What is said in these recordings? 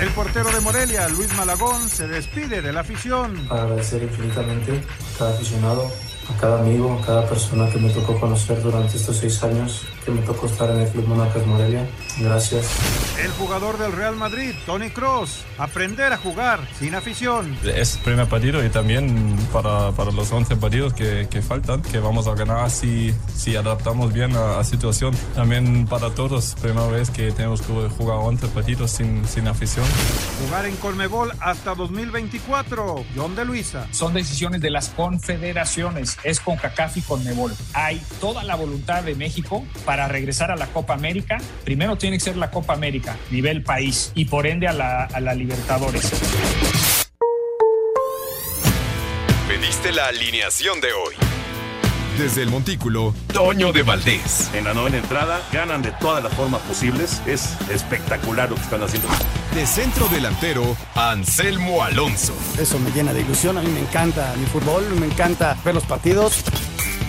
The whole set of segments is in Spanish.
El portero de Morelia, Luis Malagón, se despide de la afición. Agradecer infinitamente a cada aficionado, a cada amigo, a cada persona que me tocó conocer durante estos seis años que me tocó estar en el Club Monarcas Morelia. Gracias. El jugador del Real Madrid, Tony Cross, aprender a jugar sin afición. Es el primer partido y también para, para los 11 partidos que, que, faltan, que vamos a ganar si, si adaptamos bien a la situación. También para todos, primera vez que tenemos que jugar 11 partidos sin, sin afición. Jugar en Colmebol hasta 2024, John de Luisa. Son decisiones de las confederaciones, es con CACAF y Colmebol. Hay toda la voluntad de México para regresar a la Copa América, primero tiene que ser la Copa América, nivel país, y por ende a la, a la Libertadores. Pediste la alineación de hoy. Desde el Montículo, Toño de Valdés. En la novena entrada, ganan de todas las formas posibles. Es espectacular lo que están haciendo. De centro delantero, Anselmo Alonso. Eso me llena de ilusión. A mí me encanta mi fútbol, me encanta ver los partidos.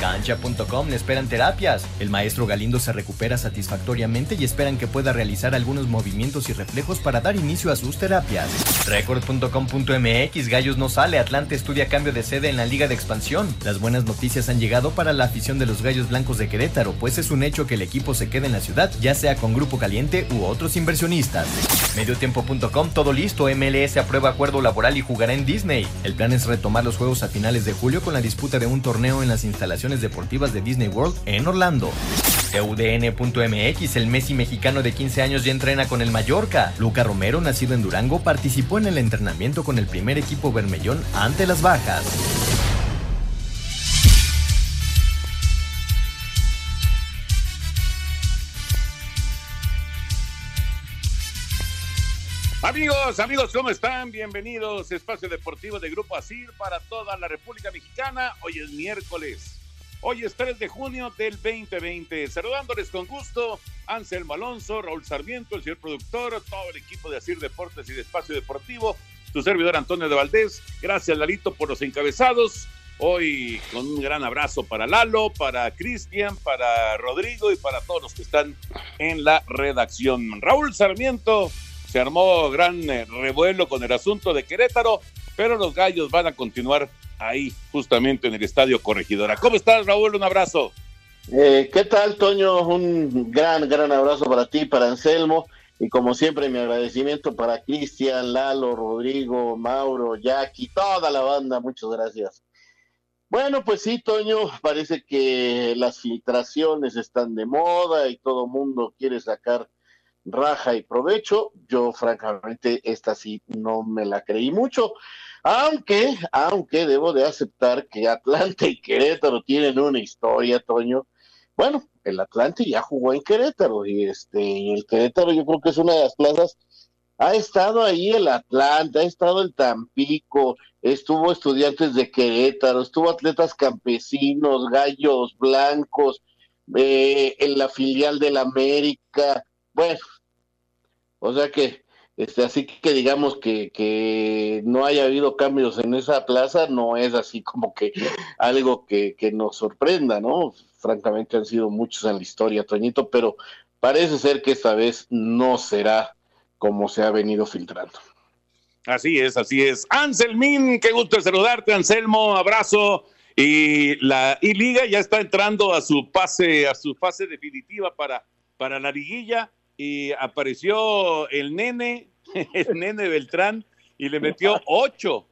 Cancha.com le esperan terapias. El maestro Galindo se recupera satisfactoriamente y esperan que pueda realizar algunos movimientos y reflejos para dar inicio a sus terapias. Record.com.mx Gallos no sale. Atlante estudia cambio de sede en la Liga de Expansión. Las buenas noticias han llegado para la afición de los Gallos Blancos de Querétaro, pues es un hecho que el equipo se quede en la ciudad, ya sea con Grupo Caliente u otros inversionistas. Mediotiempo.com todo listo. MLS aprueba acuerdo laboral y jugará en Disney. El plan es retomar los juegos a finales de julio con la disputa de un torneo en las instalaciones deportivas de Disney World en Orlando. UDN.mx, el Messi mexicano de 15 años ya entrena con el Mallorca. Luca Romero, nacido en Durango, participó en el entrenamiento con el primer equipo bermellón ante las bajas. Amigos, amigos, ¿cómo están? Bienvenidos a Espacio Deportivo de Grupo ASIR para toda la República Mexicana. Hoy es miércoles Hoy es 3 de junio del 2020. Saludándoles con gusto, Anselmo Alonso, Raúl Sarmiento, el señor productor, todo el equipo de Asir Deportes y de Espacio Deportivo, su servidor Antonio de Valdés. Gracias, Lalito, por los encabezados. Hoy con un gran abrazo para Lalo, para Cristian, para Rodrigo y para todos los que están en la redacción. Raúl Sarmiento se armó gran eh, revuelo con el asunto de Querétaro, pero los gallos van a continuar ahí, justamente en el Estadio Corregidora. ¿Cómo estás, Raúl? Un abrazo. Eh, ¿Qué tal, Toño? Un gran, gran abrazo para ti, para Anselmo. Y como siempre, mi agradecimiento para Cristian, Lalo, Rodrigo, Mauro, Jackie, toda la banda. Muchas gracias. Bueno, pues sí, Toño, parece que las filtraciones están de moda y todo mundo quiere sacar raja y provecho. Yo, francamente, esta sí no me la creí mucho. Aunque, aunque debo de aceptar que Atlante y Querétaro tienen una historia, Toño. Bueno, el Atlante ya jugó en Querétaro y este, el Querétaro yo creo que es una de las plazas. Ha estado ahí el Atlante, ha estado el Tampico, estuvo estudiantes de Querétaro, estuvo atletas campesinos, gallos blancos, eh, en la filial del América. Bueno, o sea que este, así que digamos que, que no haya habido cambios en esa plaza no es así como que algo que, que nos sorprenda, ¿no? Francamente han sido muchos en la historia, Toñito, pero parece ser que esta vez no será como se ha venido filtrando. Así es, así es. Anselmín, qué gusto saludarte, Anselmo, abrazo. Y la y Liga ya está entrando a su pase, a su fase definitiva para, para la liguilla y apareció el nene, el nene Beltrán, y le metió ocho,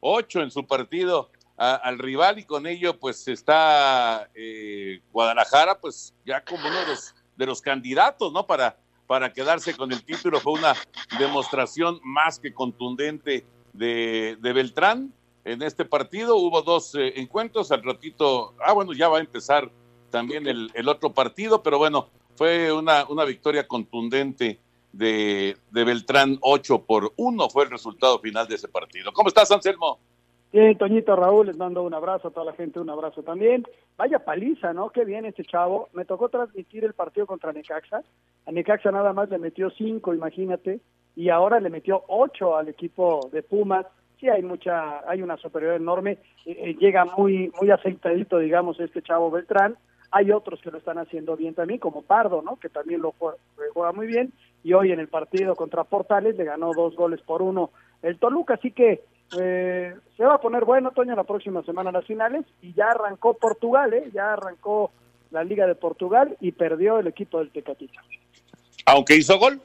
ocho en su partido al rival y con ello pues está eh, Guadalajara pues ya como uno de los, de los candidatos, ¿no? Para, para quedarse con el título. Fue una demostración más que contundente de, de Beltrán en este partido. Hubo dos eh, encuentros, al ratito, ah bueno, ya va a empezar también el, el otro partido, pero bueno, fue una, una victoria contundente de, de, Beltrán, 8 por 1 fue el resultado final de ese partido. ¿Cómo estás, Anselmo? Bien, Toñito Raúl, les mando un abrazo a toda la gente, un abrazo también. Vaya paliza, ¿no? Qué bien este chavo. Me tocó transmitir el partido contra Necaxa. A Necaxa nada más le metió cinco, imagínate, y ahora le metió ocho al equipo de Pumas. Sí, hay mucha, hay una superioridad enorme. Eh, eh, llega muy, muy aceitadito, digamos, este chavo Beltrán. Hay otros que lo están haciendo bien también, como Pardo, ¿no? Que también lo juega, juega muy bien. Y hoy en el partido contra Portales le ganó dos goles por uno el Toluca. Así que eh, se va a poner bueno, Toño, la próxima semana las finales y ya arrancó Portugal, ¿eh? ya arrancó la Liga de Portugal y perdió el equipo del Tecatito. Aunque hizo gol,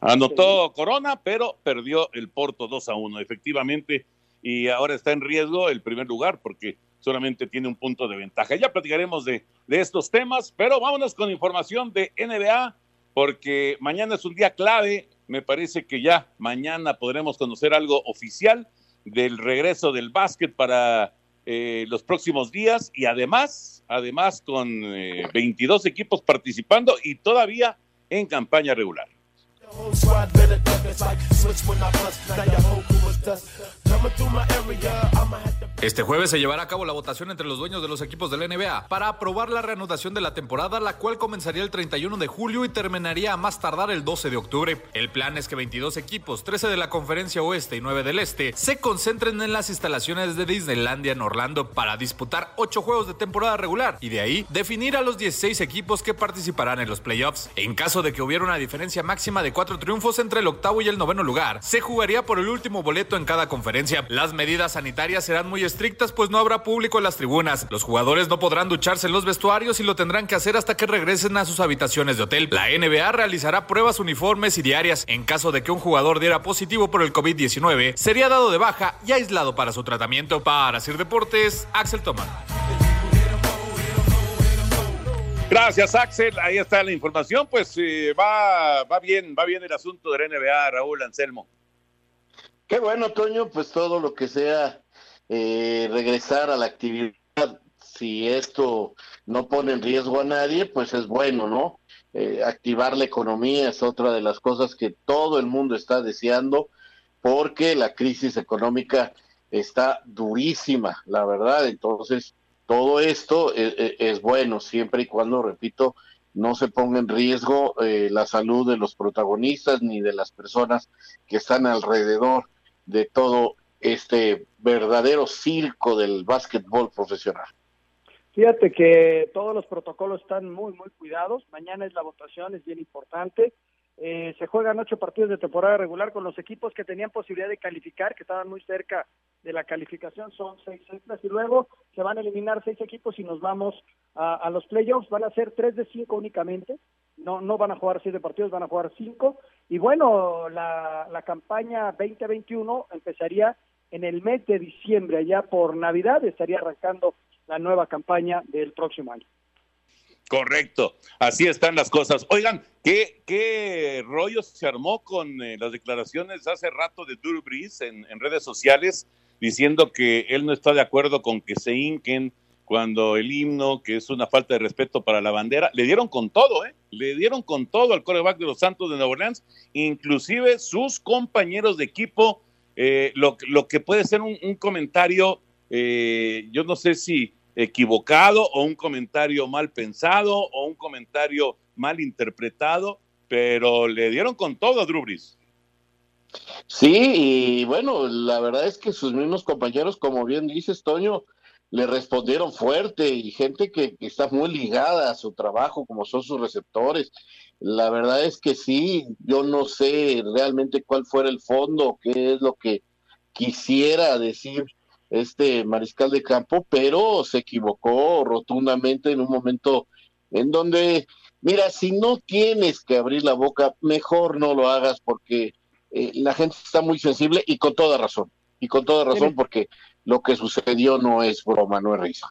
anotó Corona, pero perdió el Porto 2 a 1, efectivamente, y ahora está en riesgo el primer lugar porque solamente tiene un punto de ventaja. Ya platicaremos de, de estos temas, pero vámonos con información de NBA, porque mañana es un día clave, me parece que ya mañana podremos conocer algo oficial del regreso del básquet para eh, los próximos días y además, además con 22 eh, equipos participando y todavía en campaña regular. Este jueves se llevará a cabo la votación entre los dueños de los equipos de la NBA para aprobar la reanudación de la temporada, la cual comenzaría el 31 de julio y terminaría a más tardar el 12 de octubre. El plan es que 22 equipos, 13 de la conferencia oeste y 9 del este, se concentren en las instalaciones de Disneylandia en Orlando para disputar 8 juegos de temporada regular y de ahí definir a los 16 equipos que participarán en los playoffs. En caso de que hubiera una diferencia máxima de 4 triunfos entre el octavo y el noveno lugar, se jugaría por el último boleto en cada conferencia. Las medidas sanitarias serán muy estrictas pues no habrá público en las tribunas. Los jugadores no podrán ducharse en los vestuarios y lo tendrán que hacer hasta que regresen a sus habitaciones de hotel. La NBA realizará pruebas uniformes y diarias. En caso de que un jugador diera positivo por el COVID-19, sería dado de baja y aislado para su tratamiento. Para Sir Deportes, Axel Tomás. Gracias, Axel. Ahí está la información. Pues eh, va, va bien, va bien el asunto de la NBA, Raúl Anselmo. Qué bueno, Toño, pues todo lo que sea eh, regresar a la actividad, si esto no pone en riesgo a nadie, pues es bueno, ¿no? Eh, activar la economía es otra de las cosas que todo el mundo está deseando, porque la crisis económica está durísima, la verdad. Entonces, todo esto es, e, es bueno siempre y cuando, repito, no se ponga en riesgo eh, la salud de los protagonistas ni de las personas que están alrededor de todo este verdadero circo del básquetbol profesional. Fíjate que todos los protocolos están muy, muy cuidados. Mañana es la votación, es bien importante. Eh, se juegan ocho partidos de temporada regular con los equipos que tenían posibilidad de calificar, que estaban muy cerca de la calificación, son seis extras, y luego se van a eliminar seis equipos y nos vamos a, a los playoffs. Van a ser tres de cinco únicamente, no, no van a jugar siete partidos, van a jugar cinco. Y bueno, la, la campaña 2021 empezaría en el mes de diciembre, allá por Navidad, estaría arrancando la nueva campaña del próximo año. Correcto, así están las cosas. Oigan, ¿qué, qué rollo se armó con eh, las declaraciones hace rato de Drew Brees en, redes sociales diciendo que él no está de acuerdo con que se hinquen cuando el himno, que es una falta de respeto para la bandera, le dieron con todo, ¿eh? Le dieron con todo al coreback de los Santos de Nueva Orleans, inclusive sus compañeros de equipo, eh, lo, lo, que puede ser un, comentario, eh, yo no sé si equivocado o un comentario mal pensado o un comentario mal interpretado, pero le dieron con todo a Drew Brees. Sí, y bueno, la verdad es que sus mismos compañeros, como bien dices, Toño, le respondieron fuerte y gente que, está muy ligada a su trabajo, como son sus receptores. La verdad es que sí, yo no sé realmente cuál fuera el fondo, qué es lo que quisiera decir este mariscal de campo, pero se equivocó rotundamente en un momento en donde, mira, si no tienes que abrir la boca, mejor no lo hagas porque eh, la gente está muy sensible y con toda razón, y con toda razón porque lo que sucedió no es broma, no es risa.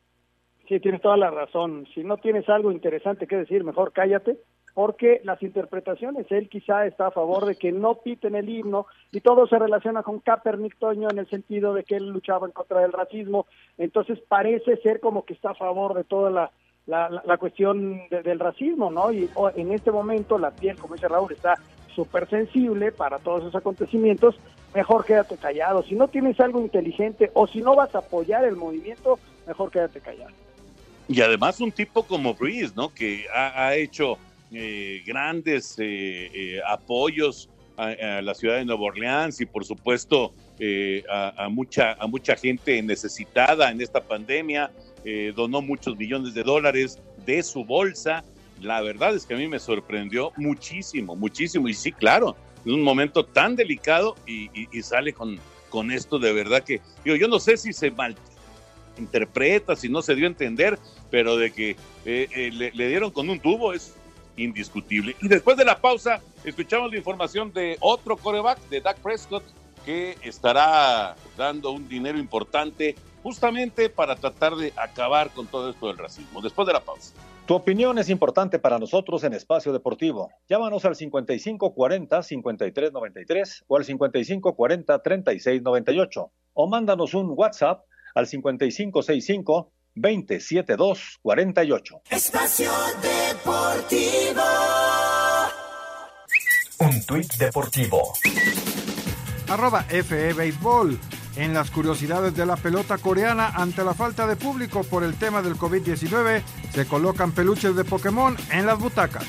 Sí, tienes toda la razón. Si no tienes algo interesante que decir, mejor cállate, porque las interpretaciones, él quizá está a favor de que no piten el himno y todo se relaciona con Kaepernick Toño en el sentido de que él luchaba en contra del racismo, entonces parece ser como que está a favor de toda la, la, cuestión de, del racismo, ¿no? Y en este momento la piel, como dice Raúl, está súper sensible para todos esos acontecimientos mejor quédate callado. Si no tienes algo inteligente o si no vas a apoyar el movimiento, mejor quédate callado. Y además un tipo como Breeze, ¿no? Que ha, hecho eh, grandes eh, eh, apoyos a, la ciudad de Nueva Orleans y por supuesto a, mucha, a mucha gente necesitada en esta pandemia. donó muchos millones de dólares de su bolsa. La verdad es que a mí me sorprendió muchísimo, muchísimo. Y sí, claro, en un momento tan delicado y, sale con, con esto de verdad que yo, yo no sé si se mal interpreta, si no se dio a entender, pero de que eh, eh, le, dieron con un tubo es indiscutible. Y después de la pausa, escuchamos la información de otro coreback, de Dak Prescott, que estará dando un dinero importante justamente para tratar de acabar con todo esto del racismo. Después de la pausa. Tu opinión es importante para nosotros en Espacio Deportivo. Llámanos al 5540-5393 o al 5540-3698 o mándanos un WhatsApp al 5565 27248. Espacio Deportivo. Un tuit deportivo. Arroba FE Béisbol. En las curiosidades de la pelota coreana, ante la falta de público por el tema del COVID-19, se colocan peluches de Pokémon en las butacas.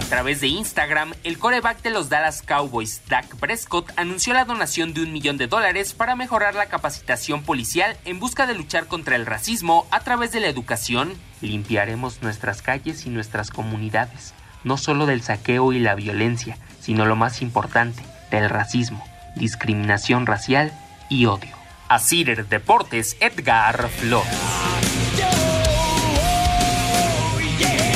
A través de Instagram, el coreback de los Dallas Cowboys, Dak Prescott, anunció la donación de un millón de dólares para mejorar la capacitación policial en busca de luchar contra el racismo a través de la educación. Limpiaremos nuestras calles y nuestras comunidades, no solo del saqueo y la violencia, sino lo más importante, del racismo, discriminación racial y odio. A Deportes, Edgar Flores.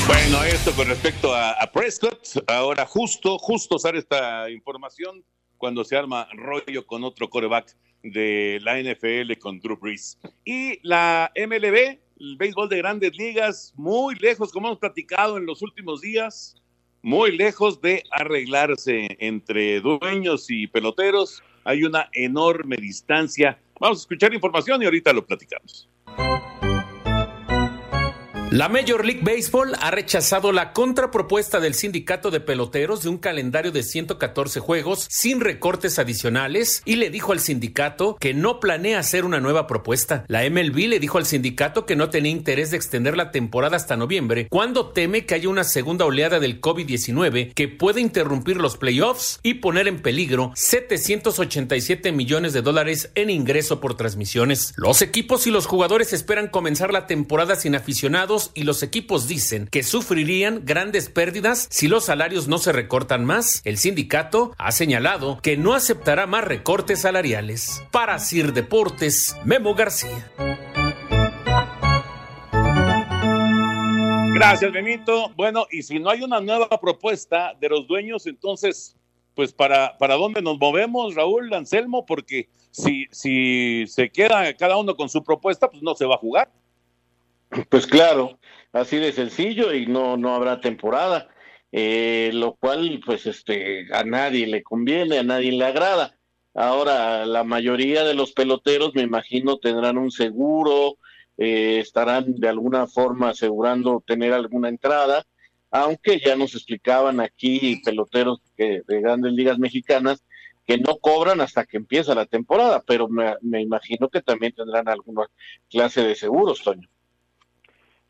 Bueno, esto con respecto a, Prescott. Ahora justo, justo sale esta información cuando se arma rollo con otro coreback de la NFL con Drew Brees. Y la MLB, el béisbol de grandes ligas, muy lejos, como hemos platicado en los últimos días, muy lejos de arreglarse entre dueños y peloteros. Hay una enorme distancia. Vamos a escuchar información y ahorita lo platicamos. La Major League Baseball ha rechazado la contrapropuesta del sindicato de peloteros de un calendario de 114 juegos sin recortes adicionales y le dijo al sindicato que no planea hacer una nueva propuesta. La MLB le dijo al sindicato que no tenía interés de extender la temporada hasta noviembre cuando teme que haya una segunda oleada del COVID-19 que puede interrumpir los playoffs y poner en peligro 787 millones de dólares en ingreso por transmisiones. Los equipos y los jugadores esperan comenzar la temporada sin aficionados y los equipos dicen que sufrirían grandes pérdidas si los salarios no se recortan más. El sindicato ha señalado que no aceptará más recortes salariales. Para Sir Deportes, Memo García. Gracias, Benito. Bueno, y si no hay una nueva propuesta de los dueños, entonces, pues para, para dónde nos movemos, Raúl Anselmo, porque si, si se queda cada uno con su propuesta, pues no se va a jugar. Pues claro, así de sencillo y no, no habrá temporada, eh, lo cual pues este, a nadie le conviene, a nadie le agrada. Ahora, la mayoría de los peloteros, me imagino, tendrán un seguro, eh, estarán de alguna forma asegurando tener alguna entrada, aunque ya nos explicaban aquí peloteros que, de grandes ligas mexicanas que no cobran hasta que empieza la temporada, pero me, me imagino que también tendrán alguna clase de seguros, Toño.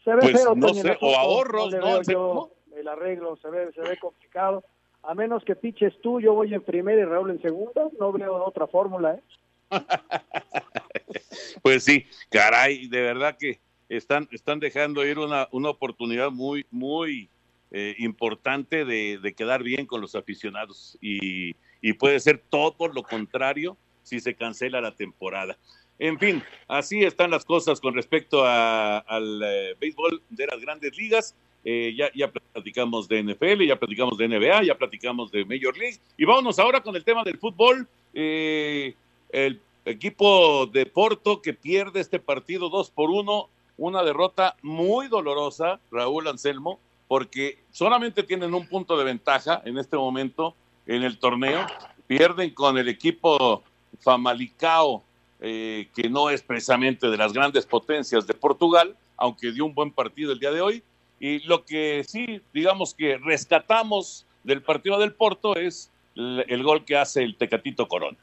Se ve pues, no sé, o ahorros, no, el arreglo se ve, se ve complicado. A menos que piches tú, yo voy en primera y Raúl en segunda, no veo otra fórmula, ¿eh? pues sí, caray, de verdad que están, están dejando ir una, una oportunidad muy, muy eh, importante de, de, quedar bien con los aficionados y, y puede ser todo lo contrario si se cancela la temporada. En fin, así están las cosas con respecto al eh, béisbol de las grandes ligas. Eh, ya, platicamos de NFL, ya platicamos de NBA, ya platicamos de Major League. Y vámonos ahora con el tema del fútbol. Eh, el equipo de Porto que pierde este partido 2 por 1, una derrota muy dolorosa, Raúl Anselmo, porque solamente tienen un punto de ventaja en este momento en el torneo. Pierden con el equipo Famalicao eh, que no es precisamente de las grandes potencias de Portugal, aunque dio un buen partido el día de hoy. y lo que sí, digamos que rescatamos del partido del Porto es el, gol que hace el Tecatito Corona.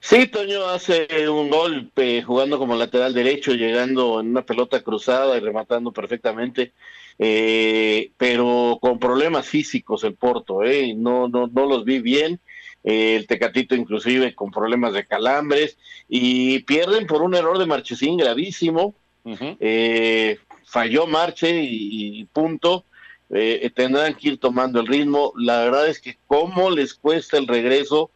Sí, Toño hace un golpe jugando como lateral derecho, llegando en una pelota cruzada y rematando perfectamente, eh, pero con problemas físicos el Porto, eh, no, no, no los vi bien. El Tecatito inclusive con problemas de calambres y pierden por un error de Marchesín gravísimo. eh, falló Marche y, punto. Eh, tendrán que ir tomando el ritmo. La verdad es que cómo les cuesta el regreso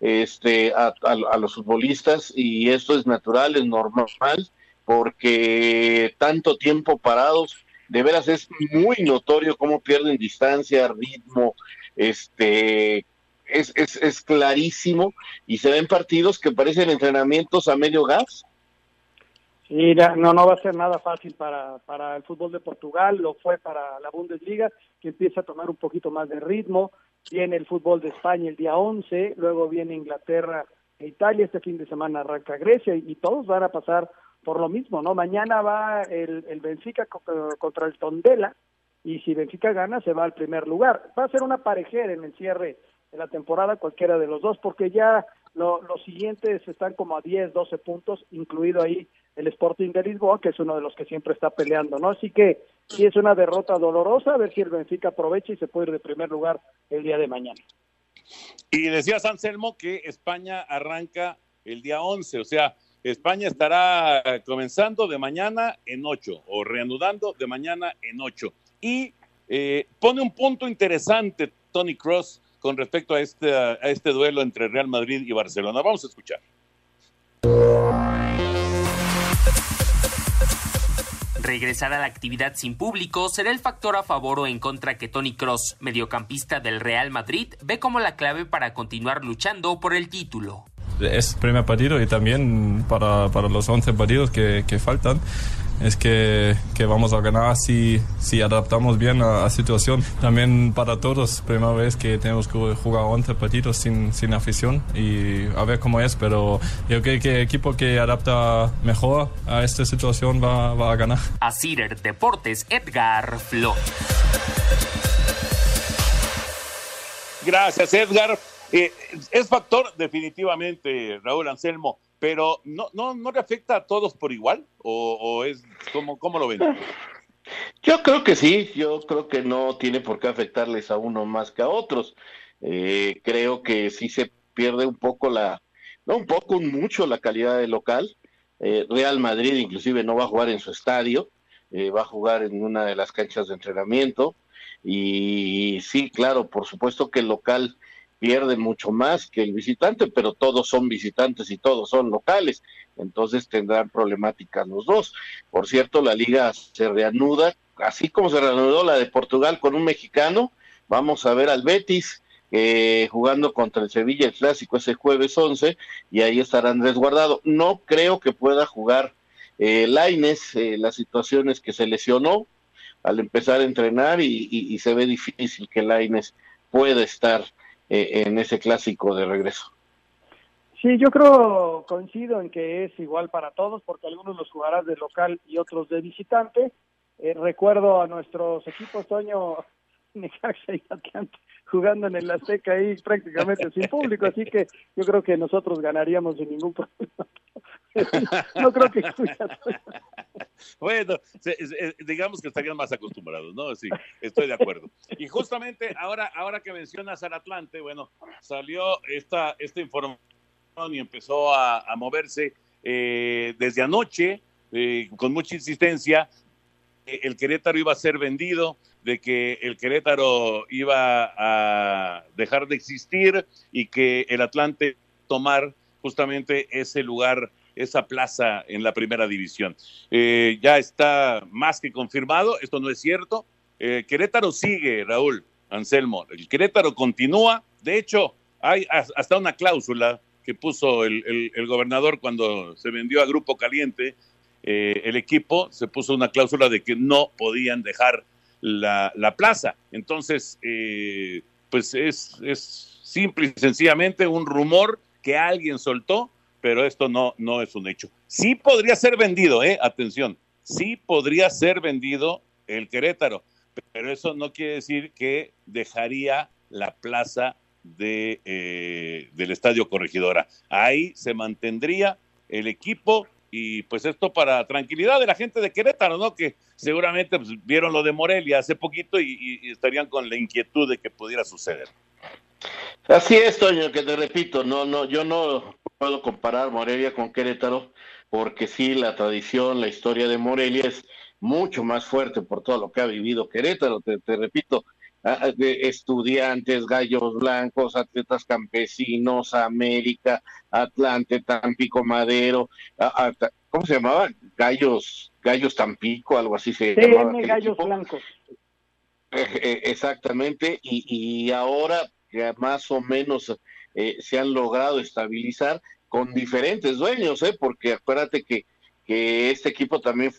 este, a, los futbolistas y esto es natural, es normal, porque tanto tiempo parados, de veras es muy notorio cómo pierden distancia, ritmo, este, es, es, es clarísimo y se ven partidos que parecen entrenamientos a medio gas Sí, no, no va a ser nada fácil para, para el fútbol de Portugal, lo fue para la Bundesliga, que empieza a tomar un poquito más de ritmo. Viene el fútbol de España el día 11, luego viene Inglaterra e Italia, este fin de semana arranca Grecia y, todos van a pasar por lo mismo, ¿no? Mañana va el, el Benfica contra el Tondela y si Benfica gana se va al primer lugar. Va a ser una parejera en el cierre de la temporada, cualquiera de los dos, porque ya los siguientes están como a 10, 12 puntos, incluido ahí el Sporting de Lisboa, que es uno de los que siempre está peleando, ¿no? Así que sí es una derrota dolorosa, a ver si el Benfica aprovecha y se puede ir de primer lugar el día de mañana. Y decía Anselmo que España arranca el día 11, o sea, España estará comenzando de mañana en 8 o reanudando de mañana en 8. Y eh, pone un punto interesante Tony Cross con respecto a este, a este duelo entre Real Madrid y Barcelona. Vamos a escuchar. Regresar a la actividad sin público será el factor a favor o en contra que Tony Cross, mediocampista del Real Madrid, ve como la clave para continuar luchando por el título. Es primer partido y también para, para los 11 partidos que, que faltan es que, que, vamos a ganar si, si adaptamos bien a la situación. También para todos, primera vez que tenemos que jugar 11 partidos sin, sin afición y a ver cómo es, pero yo creo que el equipo que adapta mejor a esta situación va, va a ganar. A Cider Deportes, Edgar Flo. Gracias, Edgar. Eh, es factor definitivamente, Raúl Anselmo, pero no, no, no le afecta a todos por igual o, es como cómo lo ven. Yo creo que sí, yo creo que no tiene por qué afectarles a uno más que a otros. Eh, creo que sí se pierde un poco la, no un poco, mucho la calidad del local. Eh, Real Madrid inclusive no va a jugar en su estadio, eh, va a jugar en una de las canchas de entrenamiento. Y sí, claro, por supuesto que el local pierde mucho más que el visitante, pero todos son visitantes y todos son locales, entonces tendrán problemáticas los dos. Por cierto, la liga se reanuda, así como se reanudó la de Portugal con un mexicano, vamos a ver al Betis eh, jugando contra el Sevilla el clásico ese jueves 11 y ahí estará Andrés Guardado. No creo que pueda jugar eh, Laines, eh, las situaciones que se lesionó al empezar a entrenar y, y se ve difícil que Laines pueda estar eh, en ese clásico de regreso. Sí, yo creo, coincido en que es igual para todos, porque algunos los jugarán de local y otros de visitante. Eh, recuerdo a nuestros equipos, Toño, Necaxa y Atlante, jugando en el Azteca ahí prácticamente sin público, así que yo creo que nosotros ganaríamos sin ningún problema. no creo que Bueno, digamos que estarían más acostumbrados, ¿no? Sí, estoy de acuerdo. Y justamente ahora, ahora que mencionas al Atlante, bueno, salió esta, esta información y empezó a, moverse eh, desde anoche, eh, con mucha insistencia, el Querétaro iba a ser vendido, de que el Querétaro iba a dejar de existir y que el Atlante tomar justamente ese lugar, esa plaza en la primera división. Eh, ya está más que confirmado, esto no es cierto. Eh, Querétaro sigue, Raúl Anselmo. El Querétaro continúa. De hecho, hay hasta una cláusula que puso el, el gobernador cuando se vendió a Grupo Caliente eh, el equipo se puso una cláusula de que no podían dejar la, plaza. Entonces, eh, pues es, es simple y sencillamente un rumor que alguien soltó, pero esto no, no es un hecho. Sí podría ser vendido, eh, atención, sí podría ser vendido el Querétaro, pero eso no quiere decir que dejaría la plaza de, eh, del Estadio Corregidora. Ahí se mantendría el equipo y pues esto para tranquilidad de la gente de Querétaro, ¿no? Que seguramente pues, vieron lo de Morelia hace poquito y, estarían con la inquietud de que pudiera suceder. Así es, Toño, que te repito, no, no, yo no puedo comparar Morelia con Querétaro, porque sí, la tradición, la historia de Morelia es mucho más fuerte por todo lo que ha vivido Querétaro, te, repito, estudiantes, gallos blancos, atletas campesinos, América, Atlante, Tampico Madero, ¿cómo se llamaba? Gallos, gallos Tampico, algo así se llamaba. gallos blancos. Eh, eh, exactamente, y, y ahora que más o menos eh, se han logrado estabilizar con diferentes dueños, ¿eh? porque acuérdate que, que este equipo también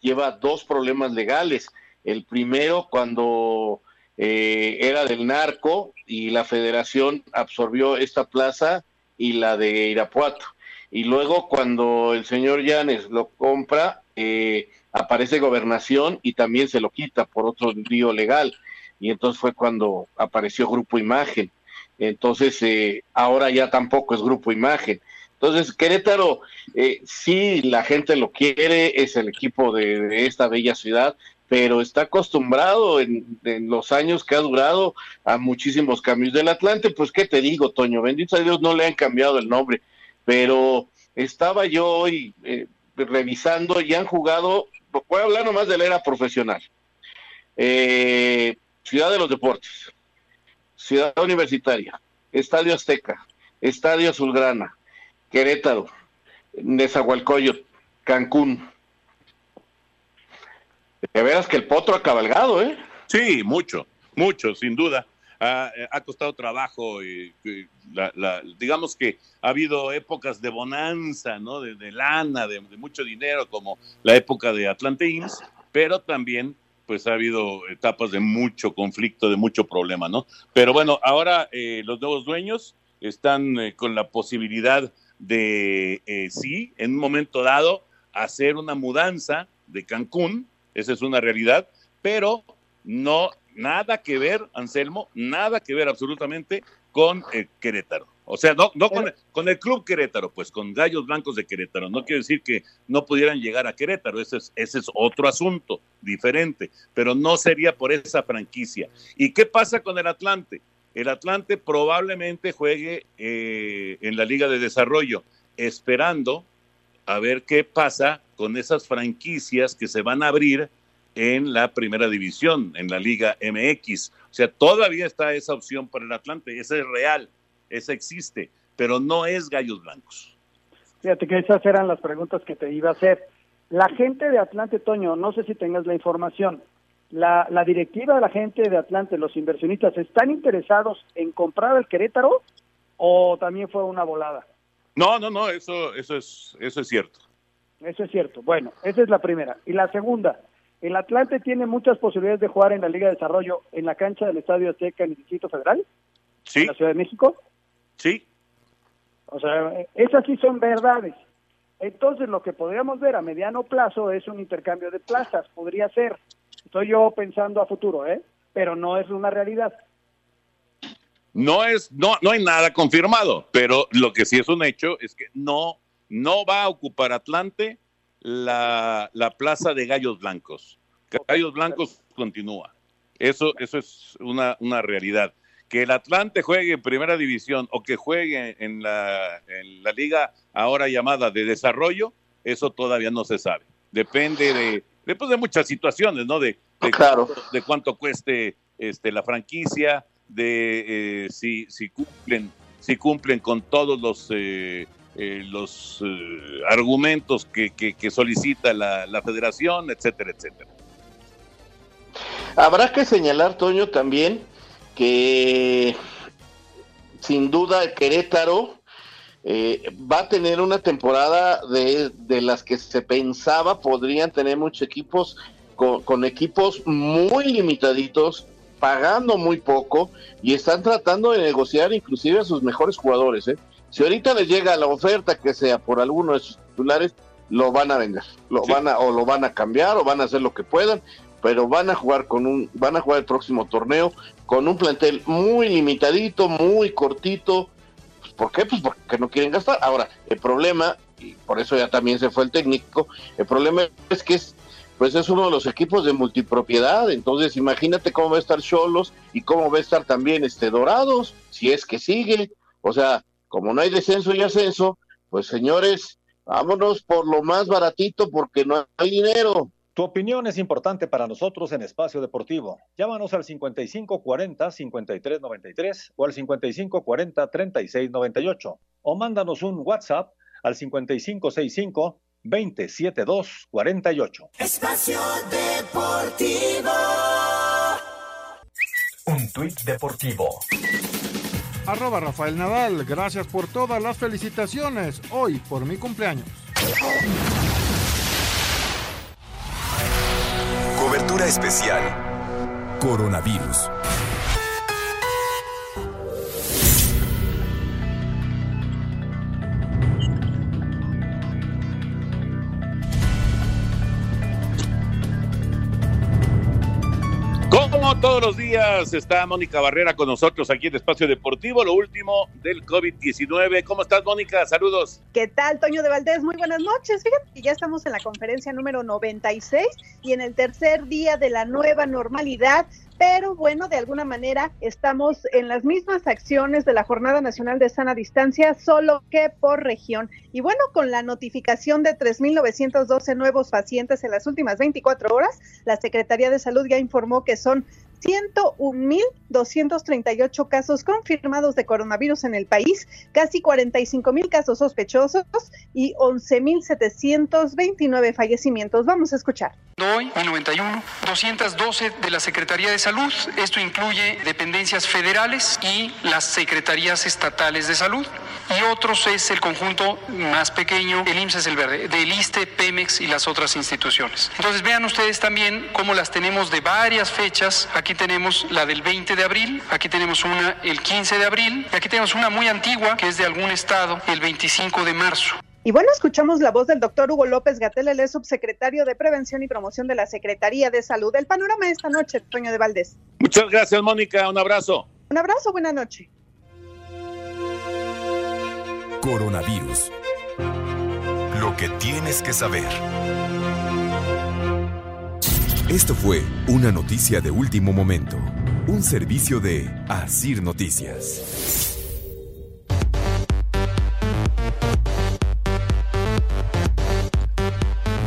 lleva dos problemas legales. El primero, cuando eh, era del narco y la federación absorbió esta plaza y la de Irapuato. Y luego cuando el señor Llanes lo compra, eh, aparece gobernación y también se lo quita por otro lío legal. Y entonces fue cuando apareció Grupo Imagen. Entonces eh, ahora ya tampoco es Grupo Imagen. Entonces Querétaro, eh, sí, la gente lo quiere, es el equipo de, de esta bella ciudad, pero está acostumbrado en, los años que ha durado a muchísimos cambios. Del Atlante, pues qué te digo, Toño, bendito a Dios no le han cambiado el nombre, pero estaba yo hoy eh, revisando y han jugado, voy a hablar nomás de la era profesional, eh, Ciudad de los Deportes, Ciudad Universitaria, Estadio Azteca, Estadio Azulgrana, Querétaro, Nezahualcóyotl, Cancún, de veras que el potro ha cabalgado, ¿eh? Sí, mucho, mucho, sin duda. Ha, ha costado trabajo y, la, digamos que ha habido épocas de bonanza, ¿no? De, lana, de, mucho dinero, como la época de Atlante pero también pues ha habido etapas de mucho conflicto, de mucho problema, ¿no? Pero bueno, ahora eh, los nuevos dueños están eh, con la posibilidad de, eh, sí, en un momento dado, hacer una mudanza de Cancún, esa es una realidad, pero no, nada que ver, Anselmo, nada que ver absolutamente con el Querétaro. O sea, no, no con, con, el club Querétaro, pues con Gallos Blancos de Querétaro. No quiere decir que no pudieran llegar a Querétaro, ese es, ese es otro asunto diferente, pero no sería por esa franquicia. ¿Y qué pasa con el Atlante? El Atlante probablemente juegue eh, en la Liga de Desarrollo, esperando a ver qué pasa con esas franquicias que se van a abrir en la primera división, en la Liga MX. O sea, todavía está esa opción para el Atlante, esa es real, esa existe, pero no es Gallos Blancos. Fíjate que esas eran las preguntas que te iba a hacer. La gente de Atlante, Toño, no sé si tengas la información, la, la directiva de la gente de Atlante, los inversionistas, ¿están interesados en comprar el Querétaro o también fue una volada? No, no, no, eso, eso, es, eso es cierto. Eso es cierto. Bueno, esa es la primera. Y la segunda, el Atlante tiene muchas posibilidades de jugar en la Liga de Desarrollo en la cancha del Estadio Azteca en el Distrito Federal, sí. en la Ciudad de México. Sí. O sea, esas sí son verdades. Entonces, lo que podríamos ver a mediano plazo es un intercambio de plazas, podría ser. Estoy yo pensando a futuro, ¿eh? Pero no es una realidad. No es, no, no hay nada confirmado, pero lo que sí es un hecho es que no, no va a ocupar Atlante la, la plaza de Gallos Blancos. Gallos Blancos continúa. Eso, eso es una, una realidad. Que el Atlante juegue en primera división o que juegue en la, en la liga ahora llamada de desarrollo, eso todavía no se sabe. Depende de, después de muchas situaciones, ¿no? De, de, claro. cuánto, de cuánto cueste este, la franquicia, de eh, si, si, cumplen, si cumplen con todos los, eh, eh, los eh, argumentos que, que, solicita la, la, federación, etcétera, etcétera. Habrá que señalar, Toño, también que sin duda Querétaro eh, va a tener una temporada de, de, las que se pensaba podrían tener muchos equipos con equipos muy limitaditos pagando muy poco y están tratando de negociar inclusive a sus mejores jugadores. ¿eh? Si ahorita les llega la oferta que sea por alguno de sus titulares, lo van a vender, lo van a, o lo van a cambiar o van a hacer lo que puedan, pero van a jugar con un, van a jugar el próximo torneo con un plantel muy limitadito, muy cortito. ¿Por qué? Pues porque no quieren gastar. Ahora, el problema, y por eso ya también se fue el técnico, el problema es que es, pues es uno de los equipos de multipropiedad, entonces imagínate cómo va a estar Cholos y cómo va a estar también este Dorados, si es que sigue. O sea, como no hay descenso y ascenso, pues señores, vámonos por lo más baratito porque no hay dinero. Tu opinión es importante para nosotros en Espacio Deportivo. Llámanos al 5540-5393 o al 5540-3698 o mándanos un WhatsApp al 5565-27248. Espacio Deportivo. Un tuit deportivo. Arroba Rafael Nadal, gracias por todas las felicitaciones hoy por mi cumpleaños. Cobertura especial. Coronavirus. Todos los días está Mónica Barrera con nosotros aquí en Espacio Deportivo, lo último del COVID-19. ¿Cómo estás, Mónica? Saludos. ¿Qué tal, Toño de Valdés? Muy buenas noches. Fíjate que ya estamos en la conferencia número 96 y en el tercer día de la nueva normalidad pero bueno, de alguna manera estamos en las mismas acciones de la Jornada Nacional de Sana Distancia, solo que por región. Y bueno, con la notificación de 3.912 nuevos pacientes en las últimas 24 horas, la Secretaría de Salud ya informó que son 101.238 casos confirmados de coronavirus en el país, casi 45.000 casos sospechosos y 11.729 fallecimientos. Vamos a escuchar. Hoy, 91, 212 de la Secretaría de Salud. Esto incluye dependencias federales y las secretarías estatales de salud. Y otros es el conjunto más pequeño, el IMSS es el verde, del ISTE, Pemex y las otras instituciones. Entonces vean ustedes también cómo las tenemos de varias fechas. Aquí tenemos la del 20 de abril, aquí tenemos una el 15 de abril, y aquí tenemos una muy antigua que es de algún estado, el 25 de marzo. Y bueno, escuchamos la voz del doctor Hugo López Gatel, el subsecretario de Prevención y Promoción de la Secretaría de Salud. El panorama de esta noche, Toño de Valdés. Muchas gracias, Mónica. Un abrazo. Un abrazo, buena noche. Coronavirus. Lo que tienes que saber. Esto fue una noticia de último momento. Un servicio de Asir Noticias.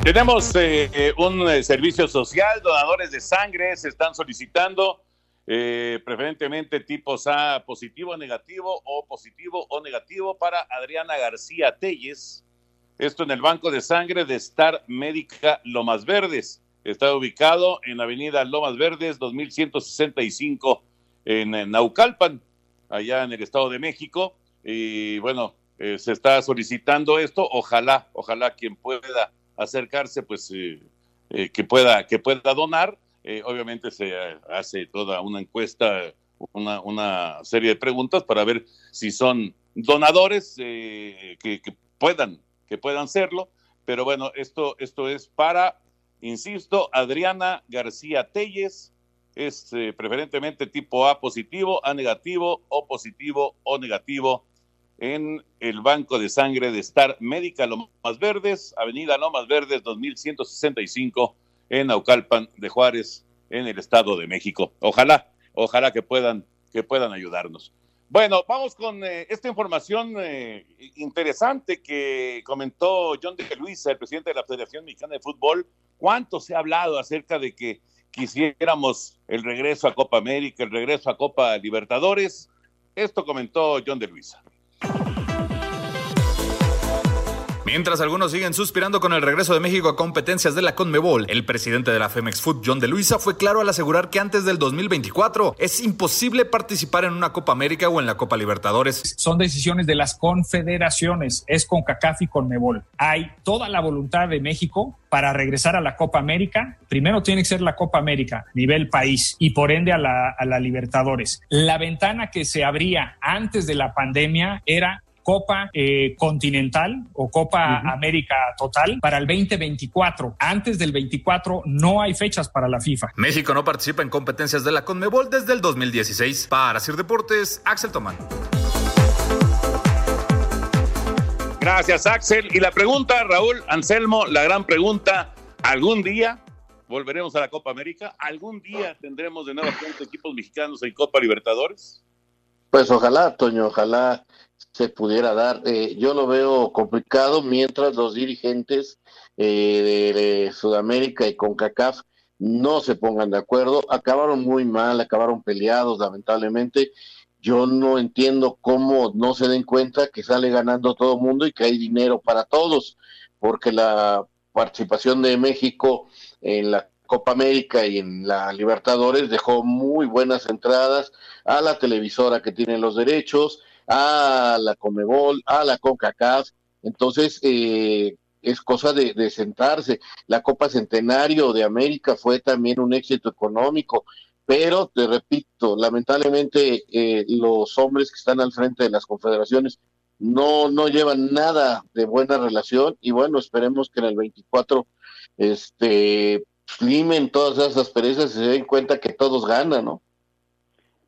Tenemos eh, eh, un eh, servicio social, donadores de sangre se están solicitando, preferentemente tipos A positivo, negativo o positivo o negativo para Adriana García Telles. Esto en el Banco de Sangre de Star Médica Lomas Verdes. Está ubicado en la avenida Lomas Verdes, 2165 en, Naucalpan, allá en el Estado de México. Y bueno, eh, se está solicitando esto. Ojalá, ojalá quien pueda acercarse, pues eh, eh, que pueda que pueda donar. Obviamente se hace toda una encuesta, una, una, serie de preguntas para ver si son donadores que, que, puedan que puedan serlo. Pero bueno, esto esto es para, insisto, Adriana García Telles. Es preferentemente tipo A positivo, A negativo, O positivo, O negativo en el Banco de Sangre de Star Médica Lomas Verdes, Avenida Lomas Verdes 2165 en Naucalpan de Juárez, en el Estado de México. Ojalá, ojalá que puedan, que puedan ayudarnos. Bueno, vamos con eh, esta información eh, interesante que comentó John de Luisa, el presidente de la Federación Mexicana de Fútbol. ¿Cuánto se ha hablado acerca de que quisiéramos el regreso a Copa América, el regreso a Copa Libertadores? Esto comentó John de Luisa. Mientras algunos siguen suspirando con el regreso de México a competencias de la CONMEBOL, el presidente de la Femex Food, John de Luisa, fue claro al asegurar que antes del 2024 es imposible participar en una Copa América o en la Copa Libertadores. Son decisiones de las confederaciones, es con CACAF y CONMEBOL. Hay toda la voluntad de México para regresar a la Copa América. Primero tiene que ser la Copa América, nivel país, y por ende a la, a la Libertadores. La ventana que se abría antes de la pandemia era Copa eh, Continental o Copa América Total para el 2024. Antes del 24 no hay fechas para la FIFA. México no participa en competencias de la CONMEBOL desde el 2016. Para Sir Deportes, Axel Tomán. Gracias, Axel. Y la pregunta, Raúl Anselmo, la gran pregunta, ¿algún día volveremos a la Copa América? ¿Algún día tendremos de nuevo equipos mexicanos en Copa Libertadores? Pues ojalá, Toño, ojalá se pudiera dar. Eh, yo lo veo complicado mientras los dirigentes eh, de, Sudamérica y CONCACAF no se pongan de acuerdo. Acabaron muy mal, acabaron peleados, lamentablemente. Yo no entiendo cómo no se den cuenta que sale ganando todo el mundo y que hay dinero para todos, porque la participación de México en la Copa América y en la Libertadores dejó muy buenas entradas a la televisora que tiene los derechos, a la Comebol, a la CONCACAF. Entonces, eh, es cosa de, sentarse. La Copa Centenario de América fue también un éxito económico, pero te repito, lamentablemente eh, los hombres que están al frente de las confederaciones no, no llevan nada de buena relación y bueno, esperemos que en el 24 este, limen todas esas perezas y se den cuenta que todos ganan, ¿no?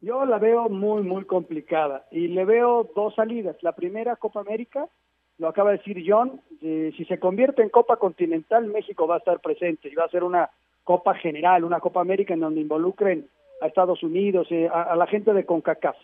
Yo la veo muy, muy complicada y le veo dos salidas. La primera, Copa América, lo acaba de decir John, si se convierte en Copa Continental, México va a estar presente y va a ser una Copa General, una Copa América en donde involucren a Estados Unidos, eh, a, la gente de CONCACAF.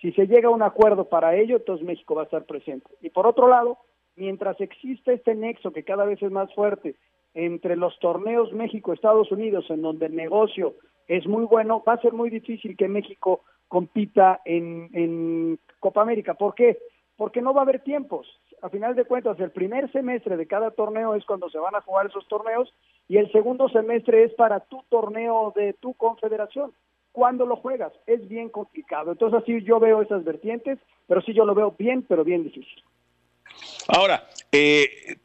Si se llega a un acuerdo para ello, entonces México va a estar presente. Y por otro lado, mientras existe este nexo que cada vez es más fuerte entre los torneos México-Estados Unidos, en donde el negocio es muy bueno, va a ser muy difícil que México compita en, en Copa América. ¿Por qué? Porque no va a haber tiempos. A final de cuentas, el primer semestre de cada torneo es cuando se van a jugar esos torneos y el segundo semestre es para tu torneo de tu confederación. ¿Cuándo lo juegas? Es bien complicado. Entonces, así yo veo esas vertientes, pero sí yo lo veo bien, pero bien difícil. Ahora, eh,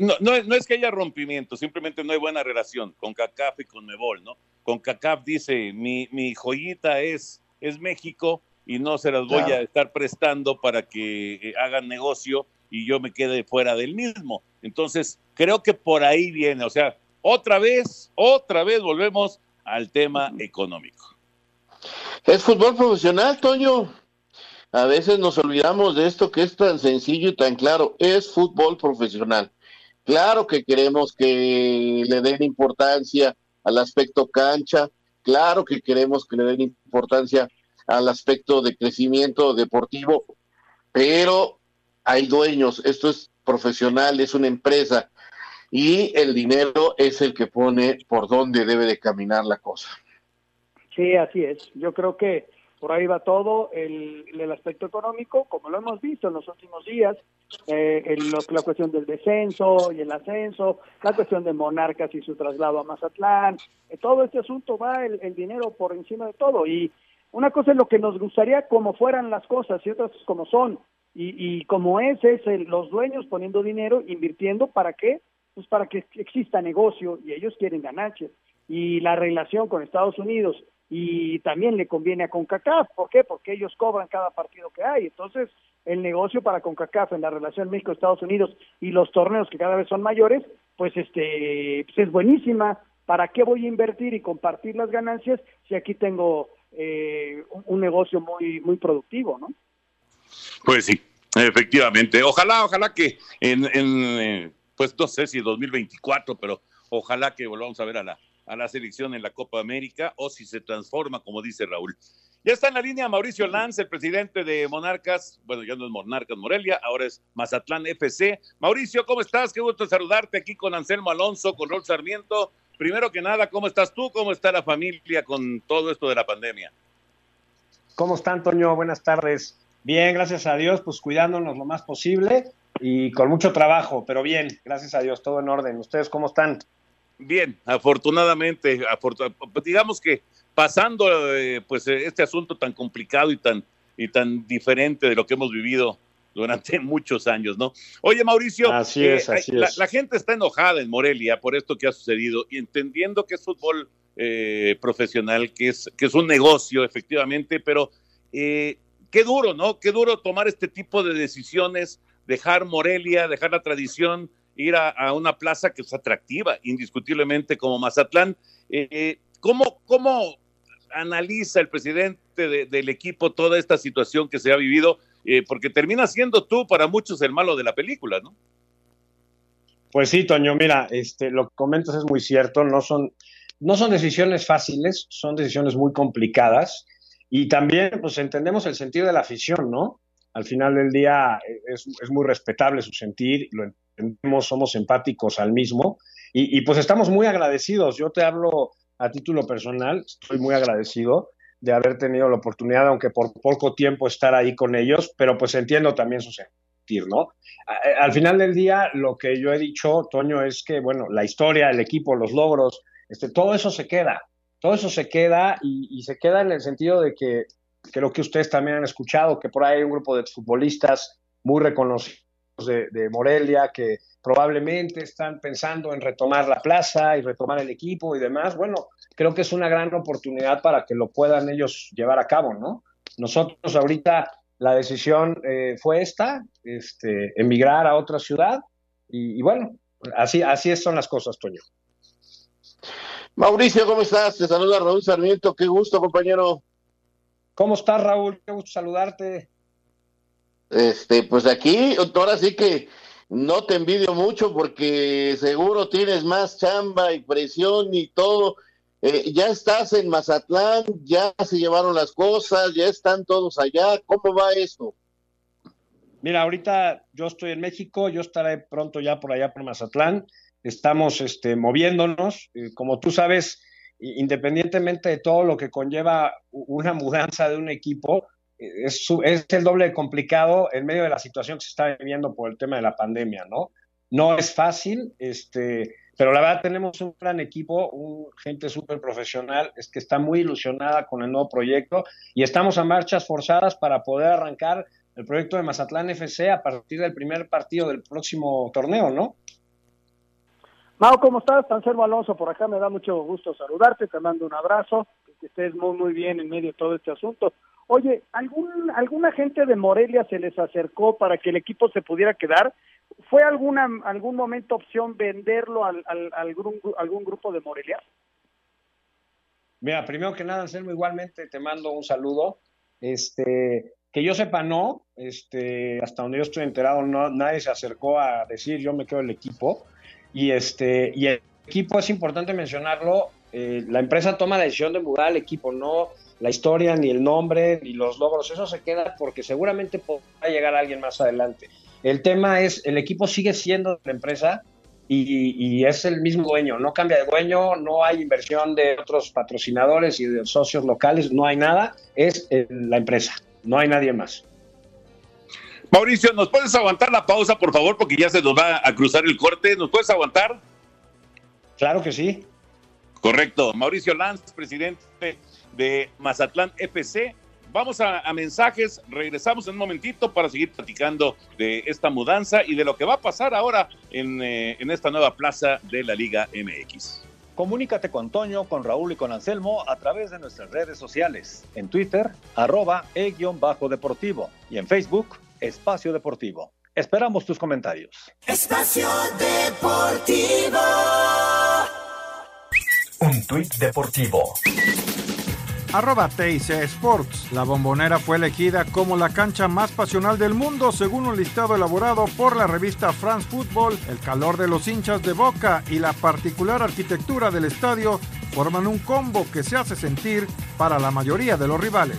no, no, es que haya rompimiento, simplemente no hay buena relación con CACAF y con Mebol, ¿no? Con CACAF dice, mi, mi joyita es, es México y no se las voy a estar prestando para que eh, hagan negocio y yo me quede fuera del mismo. Entonces, creo que por ahí viene, o sea, otra vez, otra vez volvemos al tema económico. Es fútbol profesional, Toño. A veces nos olvidamos de esto que es tan sencillo y tan claro. Es fútbol profesional. Claro que queremos que le den importancia al aspecto cancha, claro que queremos que le den importancia al aspecto de crecimiento deportivo, pero hay dueños, esto es profesional, es una empresa y el dinero es el que pone por dónde debe de caminar la cosa. Sí, así es. Yo creo que por ahí va todo el, el aspecto económico, como lo hemos visto en los últimos días, eh, la cuestión del descenso y el ascenso, la cuestión de Monarcas y su traslado a Mazatlán, eh, todo este asunto va el, el, dinero por encima de todo. Y una cosa es lo que nos gustaría como fueran las cosas y otras como son. Y, y como es, es el, los dueños poniendo dinero, invirtiendo, ¿para qué? Pues para que exista negocio y ellos quieren ganarse. Y la relación con Estados Unidos y también le conviene a CONCACAF. ¿Por qué? Porque ellos cobran cada partido que hay. Entonces, el negocio para CONCACAF en la relación México-Estados Unidos y los torneos que cada vez son mayores, pues este pues es buenísima. ¿Para qué voy a invertir y compartir las ganancias si aquí tengo eh, un, negocio muy muy productivo, no? Pues sí, efectivamente. Ojalá, ojalá que en, pues no sé si 2024, pero ojalá que volvamos a ver a la a la selección en la Copa América o si se transforma, como dice Raúl. Ya está en la línea Mauricio Lanz, el presidente de Monarcas, bueno, ya no es Monarcas Morelia, ahora es Mazatlán FC. Mauricio, ¿cómo estás? Qué gusto saludarte aquí con Anselmo Alonso, con Rol Sarmiento. Primero que nada, ¿cómo estás tú? ¿Cómo está la familia con todo esto de la pandemia? ¿Cómo están, Antonio? Buenas tardes. Bien, gracias a Dios, pues cuidándonos lo más posible y con mucho trabajo, pero bien, gracias a Dios, todo en orden. ¿Ustedes cómo están? Bien, afortunadamente, digamos que pasando eh, pues este asunto tan complicado y tan y tan diferente de lo que hemos vivido durante muchos años, ¿no? Oye, Mauricio, así es, eh, la, gente está enojada en Morelia por esto que ha sucedido y entendiendo que es fútbol eh, profesional, que es, que es un negocio, efectivamente, pero ¿qué qué duro, ¿no? Qué duro tomar este tipo de decisiones, dejar Morelia, dejar la tradición, ir a, una plaza que es atractiva, indiscutiblemente como Mazatlán. Eh, ¿cómo, ¿Cómo analiza el presidente del equipo toda esta situación que se ha vivido? Eh, porque termina siendo tú para muchos el malo de la película, ¿no? Pues sí, Toño, mira, este, lo que comentas es muy cierto, no son, no son decisiones fáciles, son decisiones muy complicadas y también pues entendemos el sentido de la afición, ¿no? Al final del día eh, es, muy respetable su sentir, lo entendemos, somos empáticos al mismo y, pues estamos muy agradecidos. Yo te hablo a título personal, estoy muy agradecido de haber tenido la oportunidad, aunque por poco tiempo, estar ahí con ellos, pero pues entiendo también su sentir, ¿no? Al final del día, lo que yo he dicho, Toño, es que, bueno, la historia, el equipo, los logros, este, todo eso se queda, todo eso se queda y, se queda en el sentido de que creo que ustedes también han escuchado que por ahí hay un grupo de futbolistas muy reconocidos de, Morelia que probablemente están pensando en retomar la plaza y retomar el equipo y demás. Bueno, creo que es una gran oportunidad para que lo puedan ellos llevar a cabo, ¿no? Nosotros ahorita la decisión eh, fue esta, este, emigrar a otra ciudad y, bueno, así, así son las cosas, Toño. Mauricio, ¿cómo estás? Te saluda Raúl Sarmiento, qué gusto, compañero. ¿Cómo estás, Raúl? Qué gusto saludarte. Este, pues aquí, ahora sí que no te envidio mucho porque seguro tienes más chamba y presión y todo eh, ya estás en Mazatlán, ya se llevaron las cosas, ya están todos allá. ¿Cómo va esto? Mira, ahorita yo estoy en México, yo estaré pronto ya por allá por Mazatlán. Estamos este, moviéndonos. Eh, como tú sabes, independientemente de todo lo que conlleva una mudanza de un equipo, eh, es, es el doble complicado en medio de la situación que se está viviendo por el tema de la pandemia, ¿no? No es fácil, este, pero la verdad tenemos un gran equipo, un, gente súper profesional, es que está muy ilusionada con el nuevo proyecto y estamos a marchas forzadas para poder arrancar el proyecto de Mazatlán FC a partir del primer partido del próximo torneo, ¿no? Mau, ¿cómo estás? Anselmo Alonso, por acá me da mucho gusto saludarte, te mando un abrazo, que estés muy, muy bien en medio de todo este asunto. Oye, ¿algún, ¿alguna gente de Morelia se les acercó para que el equipo se pudiera quedar? ¿Fue alguna algún momento opción venderlo al, algún, algún grupo de Morelia? Mira, primero que nada, Anselmo, igualmente te mando un saludo. Este, que yo sepa, no, este, hasta donde yo estoy enterado, no, nadie se acercó a decir yo me quedo el equipo. Y este, y el equipo es importante mencionarlo, eh, la empresa toma la decisión de mudar al equipo, no la historia, ni el nombre, ni los logros, eso se queda porque seguramente podrá llegar alguien más adelante. El tema es, el equipo sigue siendo de la empresa y, es el mismo dueño, no cambia de dueño, no hay inversión de otros patrocinadores y de socios locales, no hay nada, es la empresa, no hay nadie más. Mauricio, ¿nos puedes aguantar la pausa, por favor? Porque ya se nos va a cruzar el corte. ¿Nos puedes aguantar? Claro que sí. Correcto. Mauricio Lanz, presidente de Mazatlán FC. Vamos a, mensajes, regresamos en un momentito para seguir platicando de esta mudanza y de lo que va a pasar ahora en, eh, en esta nueva plaza de la Liga MX. Comunícate con Toño, con Raúl y con Anselmo a través de nuestras redes sociales. En Twitter, arroba e-deportivo y en Facebook, Espacio Deportivo. Esperamos tus comentarios. Espacio Deportivo. Un tuit deportivo arroba TIC Sports. La bombonera fue elegida como la cancha más pasional del mundo según un listado elaborado por la revista France Football. El calor de los hinchas de Boca y la particular arquitectura del estadio forman un combo que se hace sentir para la mayoría de los rivales.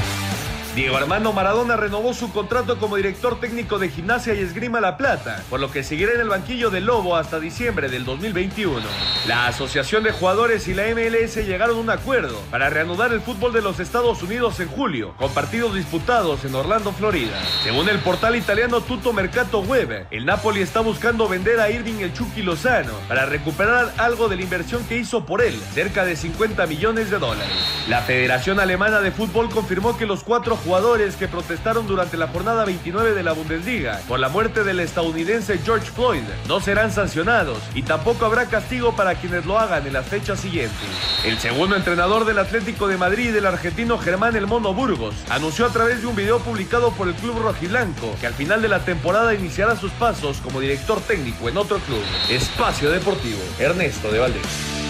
Diego Armando Maradona renovó su contrato como director técnico de Gimnasia y Esgrima La Plata, por lo que seguirá en el banquillo del Lobo hasta diciembre del 2021. La Asociación de Jugadores y la MLS llegaron a un acuerdo para reanudar el fútbol de los Estados Unidos en julio, con partidos disputados en Orlando, Florida. Según el portal italiano Tutto Mercato Web, el Napoli está buscando vender a Irving el Chucky Lozano para recuperar algo de la inversión que hizo por él, cerca de 50 millones de dólares. La Federación Alemana de Fútbol confirmó que los cuatro jugadores que protestaron durante la jornada 29 de la Bundesliga por la muerte del estadounidense George Floyd no serán sancionados y tampoco habrá castigo para quienes lo hagan en las fechas siguientes. El segundo entrenador del Atlético de Madrid, el argentino Germán El Mono Burgos, anunció a través de un video publicado por el club rojiblanco que al final de la temporada iniciará sus pasos como director técnico en otro club. Espacio Deportivo, Ernesto de Valdés.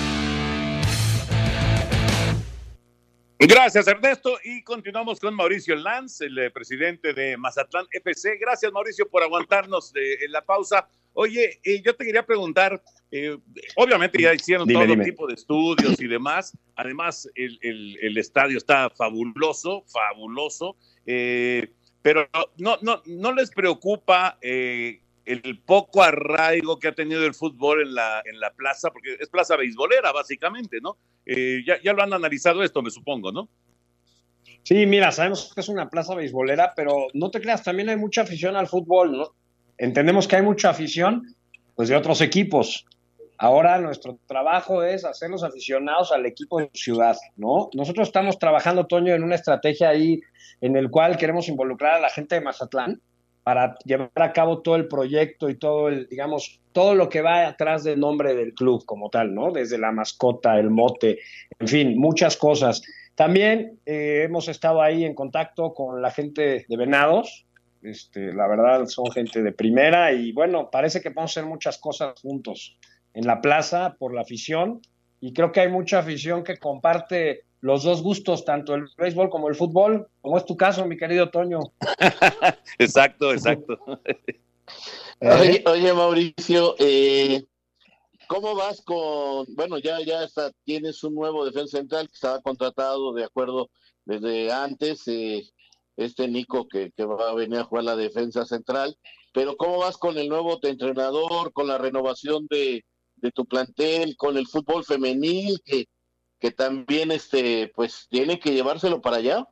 Gracias, Ernesto. Y continuamos con Mauricio Lanz, el eh, presidente de Mazatlán FC. Gracias, Mauricio, por aguantarnos en la pausa. Oye, eh, yo te quería preguntar, eh, obviamente ya hicieron todo tipo de estudios y demás. Además, el, estadio está fabuloso, fabuloso. pero no, no, no les preocupa el poco arraigo que ha tenido el fútbol en la, en la plaza, porque es plaza beisbolera, básicamente, ¿no? Eh, ya, ya lo han analizado esto, me supongo, ¿no? Sí, mira, sabemos que es una plaza beisbolera, pero no te creas, también hay mucha afición al fútbol, ¿no? Entendemos que hay mucha afición, pues, de otros equipos. Ahora nuestro trabajo es hacerlos aficionados al equipo de ciudad, ¿no? Nosotros estamos trabajando, Toño, en una estrategia ahí en el cual queremos involucrar a la gente de Mazatlán, para llevar a cabo todo el proyecto y todo el, digamos, todo lo que va atrás del nombre del club como tal, ¿no? Desde la mascota, el mote, en fin, muchas cosas. También eh, hemos estado ahí en contacto con la gente de Venados, este, la verdad son gente de primera y bueno, parece que podemos hacer muchas cosas juntos en la plaza por la afición y creo que hay mucha afición que comparte los dos gustos, tanto el béisbol como el fútbol, como es tu caso, mi querido Toño. exacto, exacto. oye, Mauricio, eh, ¿cómo vas con, bueno, ya, ya está, tienes un nuevo defensa central que estaba contratado de acuerdo desde antes, eh, este Nico que, que va a venir a jugar la defensa central, pero ¿cómo vas con el nuevo entrenador, con la renovación de, de tu plantel, con el fútbol femenil, que que también este, pues tiene que llevárselo para allá.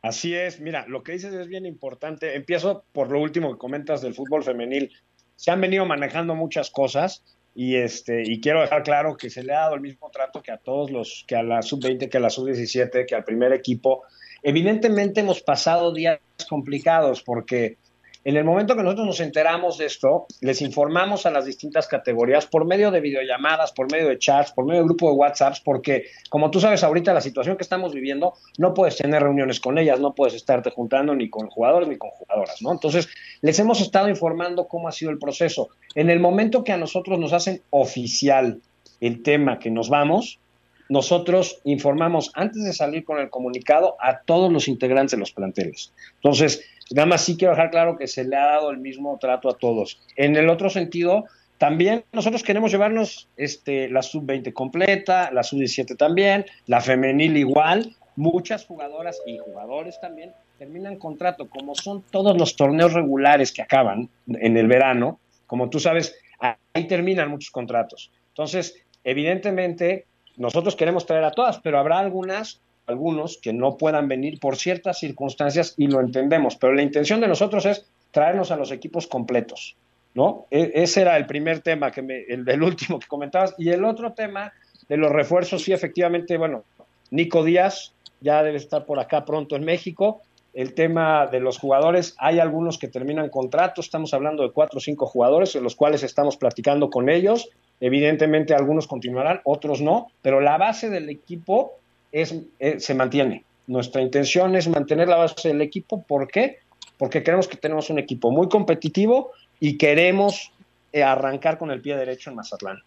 Así es, mira, lo que dices es bien importante. Empiezo por lo último que comentas del fútbol femenil. Se han venido manejando muchas cosas y este y quiero dejar claro que se le ha dado el mismo trato que a todos los que a la sub-20, que a la sub-17, que al primer equipo. Evidentemente hemos pasado días complicados porque en el momento que nosotros nos enteramos de esto, les informamos a las distintas categorías por medio de videollamadas, por medio de chats, por medio de grupo de WhatsApps, porque como tú sabes ahorita la situación que estamos viviendo, no puedes tener reuniones con ellas, no puedes estarte juntando ni con jugadores ni con jugadoras, ¿no? Entonces, les hemos estado informando cómo ha sido el proceso. En el momento que a nosotros nos hacen oficial el tema que nos vamos, nosotros informamos antes de salir con el comunicado a todos los integrantes de los planteles. Entonces, Nada más sí quiero dejar claro que se le ha dado el mismo trato a todos. En el otro sentido, también nosotros queremos llevarnos este, la sub-20 completa, la sub-17 también, la femenil igual. Muchas jugadoras y jugadores también terminan contrato, como son todos los torneos regulares que acaban en el verano, como tú sabes, ahí terminan muchos contratos. Entonces, evidentemente, nosotros queremos traer a todas, pero habrá algunas algunos que no puedan venir por ciertas circunstancias y lo entendemos, pero la intención de nosotros es traernos a los equipos completos, ¿no? E, ese era el primer tema, que me, el del último que comentabas, y el otro tema de los refuerzos, sí, efectivamente, bueno, Nico Díaz ya debe estar por acá pronto en México, el tema de los jugadores, hay algunos que terminan contrato, estamos hablando de cuatro o cinco jugadores, en los cuales estamos platicando con ellos, evidentemente algunos continuarán, otros no, pero la base del equipo es, eh, se mantiene. Nuestra intención es mantener la base del equipo. ¿Por qué? Porque creemos que tenemos un equipo muy competitivo y queremos eh, arrancar con el pie derecho en Mazatlán.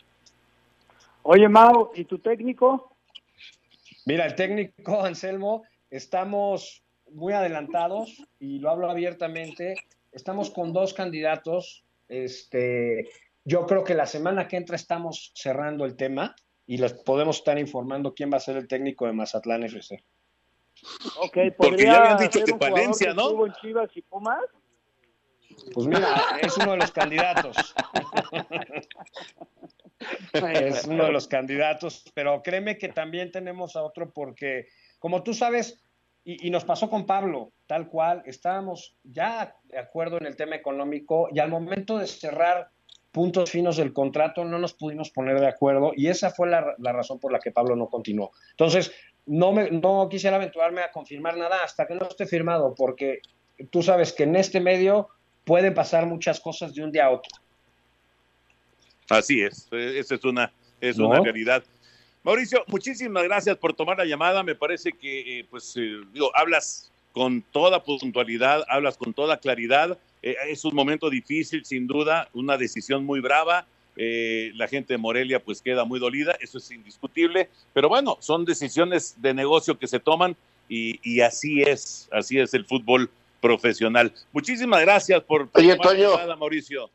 Oye, Mau, ¿y tu técnico? Mira, el técnico, Anselmo, estamos muy adelantados y lo hablo abiertamente. Estamos con dos candidatos. Este, yo creo que la semana que entra estamos cerrando el tema y les podemos estar informando quién va a ser el técnico de Mazatlán FC. Ok, Porque ya habían dicho que Palencia, ¿no? En Chivas y Pumas? Pues mira, es uno de los candidatos. es uno de los candidatos, pero créeme que también tenemos a otro porque, como tú sabes, y, y, nos pasó con Pablo, tal cual, estábamos ya de acuerdo en el tema económico y al momento de cerrar puntos finos del contrato no nos pudimos poner de acuerdo y esa fue la, razón por la que Pablo no continuó. Entonces, no, me, no quisiera aventurarme a confirmar nada hasta que no esté firmado, porque tú sabes que en este medio pueden pasar muchas cosas de un día a otro. Así es, eh, esa es una, es una realidad. Mauricio, muchísimas gracias por tomar la llamada. Me parece que, eh, pues, eh, digo, hablas con toda puntualidad, hablas con toda claridad. Es un momento difícil, sin duda, una decisión muy brava. la gente de Morelia, pues, queda muy dolida, eso es indiscutible. Pero bueno, son decisiones de negocio que se toman y, y así es, así es el fútbol profesional. Muchísimas gracias por Oye, Toño. Llamada, Mauricio.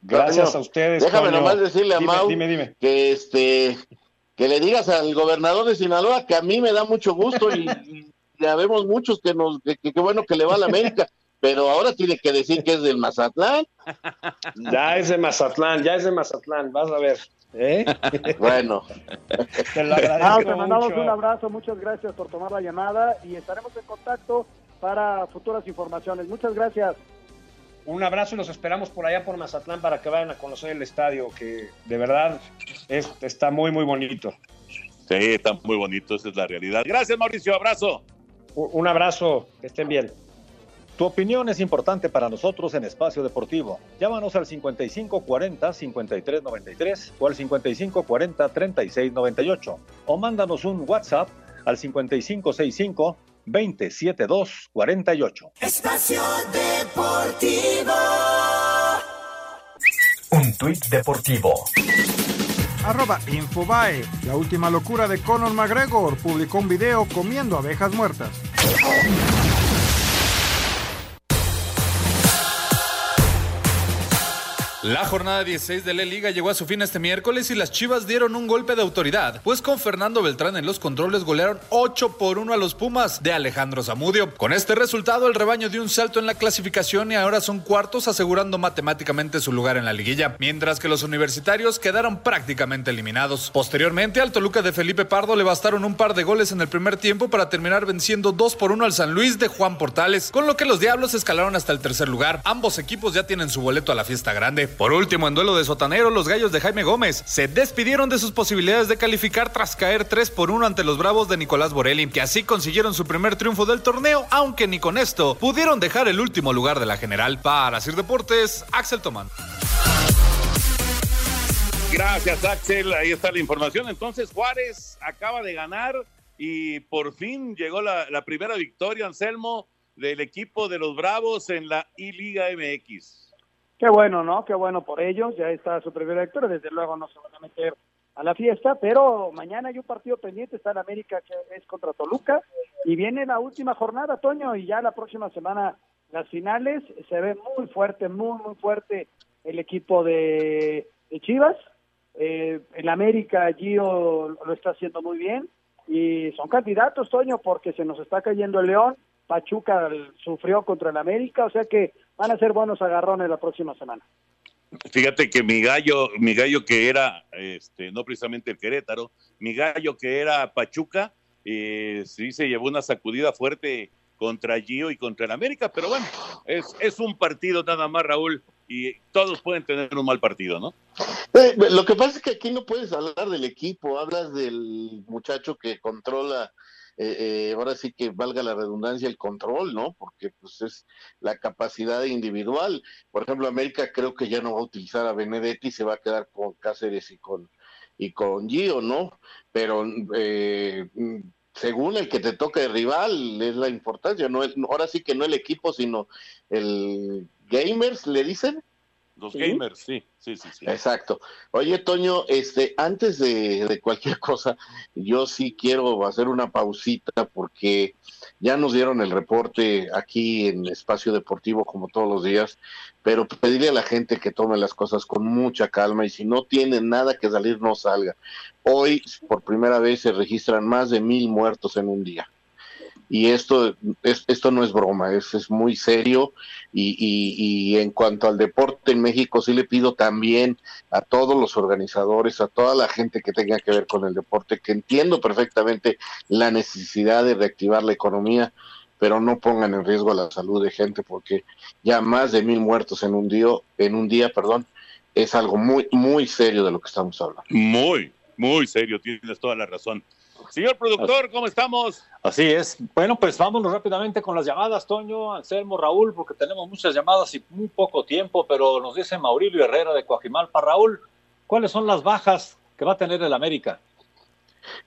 Gracias a ustedes. Déjame nomás decirle a dime, Mau dime, dime. que este que le digas al gobernador de Sinaloa que a mí me da mucho gusto y, ya vemos muchos que nos que, que, bueno que le va a la América, pero ahora tiene que decir que es del Mazatlán. Ya es de Mazatlán, ya es de Mazatlán, vas a ver. ¿Eh? Bueno. Te, lo agradezco te mandamos un abrazo, muchas gracias por tomar la llamada y estaremos en contacto para futuras informaciones. Muchas gracias. Un abrazo y los esperamos por allá por Mazatlán para que vayan a conocer el estadio, que de verdad es, está muy, muy bonito. Sí, está muy bonito, esa es la realidad. Gracias, Mauricio, abrazo. Un abrazo, que estén bien. Tu opinión es importante para nosotros en Espacio Deportivo. Llámanos al 5540-5393 o al 5540-3698 o mándanos un WhatsApp al 5565 27248. Espacio Deportivo. Un tuit deportivo. Arroba Infobae. La última locura de Conor McGregor publicó un video comiendo abejas muertas. La jornada 16 de la Liga llegó a su fin este miércoles y las Chivas dieron un golpe de autoridad, pues con Fernando Beltrán en los controles golearon 8 por 1 a los Pumas de Alejandro Zamudio. Con este resultado, el rebaño dio un salto en la clasificación y ahora son cuartos, asegurando matemáticamente su lugar en la liguilla, mientras que los universitarios quedaron prácticamente eliminados. Posteriormente, al Toluca de Felipe Pardo le bastaron un par de goles en el primer tiempo para terminar venciendo 2 por 1 al San Luis de Juan Portales, con lo que los Diablos escalaron hasta el tercer lugar. Ambos equipos ya tienen su boleto a la fiesta grande. Por último, en duelo de sotanero, los gallos de Jaime Gómez se despidieron de sus posibilidades de calificar tras caer 3 por 1 ante los bravos de Nicolás Borelli, que así consiguieron su primer triunfo del torneo, aunque ni con esto pudieron dejar el último lugar de la general. Para Sir Deportes, Axel Tomán. Gracias, Axel. Ahí está la información. Entonces, Juárez acaba de ganar y por fin llegó la, la primera victoria, Anselmo, del equipo de los Bravos en la I-Liga MX. Qué bueno, ¿no? Qué bueno por ellos. Ya está su primera victoria. Desde luego no se van a meter a la fiesta, pero mañana hay un partido pendiente. Está en América que es contra Toluca y viene la última jornada, Toño, y ya la próxima semana las finales. Se ve muy fuerte, muy, muy fuerte el equipo de, Chivas. Eh, en América Gio lo está haciendo muy bien y son candidatos, Toño, porque se nos está cayendo el León. Pachuca sufrió contra el América, o sea que van a ser buenos agarrones la próxima semana. Fíjate que mi gallo, mi gallo que era, este, no precisamente el Querétaro, mi gallo que era Pachuca, eh, sí se llevó una sacudida fuerte contra Gio y contra el América, pero bueno, es, es un partido nada más, Raúl, y todos pueden tener un mal partido, ¿no? Eh, lo que pasa es que aquí no puedes hablar del equipo, hablas del muchacho que controla eh, eh, ahora sí que valga la redundancia, el control, ¿no? Porque pues es la capacidad individual. Por ejemplo, América creo que ya no va a utilizar a Benedetti, se va a quedar con Cáceres y con y con Gio, ¿no? Pero eh, según el que te toca el rival es la importancia, no es, ahora sí que no el equipo, sino el gamers, le dicen. Los gamers, sí, sí, sí, sí. Exacto. Oye, Toño, este, antes de, cualquier cosa, yo sí quiero hacer una pausita porque ya nos dieron el reporte aquí en Espacio Deportivo como todos los días, pero pedirle a la gente que tome las cosas con mucha calma y si no tiene nada que salir, no salga. Hoy, por primera vez, se registran más de mil muertos en un día y esto, es, esto no es broma, es, es muy serio y, y, en cuanto al deporte en México sí le pido también a todos los organizadores, a toda la gente que tenga que ver con el deporte, que entiendo perfectamente la necesidad de reactivar la economía, pero no pongan en riesgo la salud de gente porque ya más de mil muertos en un día, en un día, perdón, es algo muy, muy serio de lo que estamos hablando. Muy, muy serio, tienes toda la razón. Señor productor, ¿cómo estamos? Así es. Bueno, pues vámonos rápidamente con las llamadas, Toño, Anselmo, Raúl, porque tenemos muchas llamadas y muy poco tiempo, pero nos dice Maurilio Herrera de Coajimalpa. Raúl, ¿cuáles son las bajas que va a tener el América?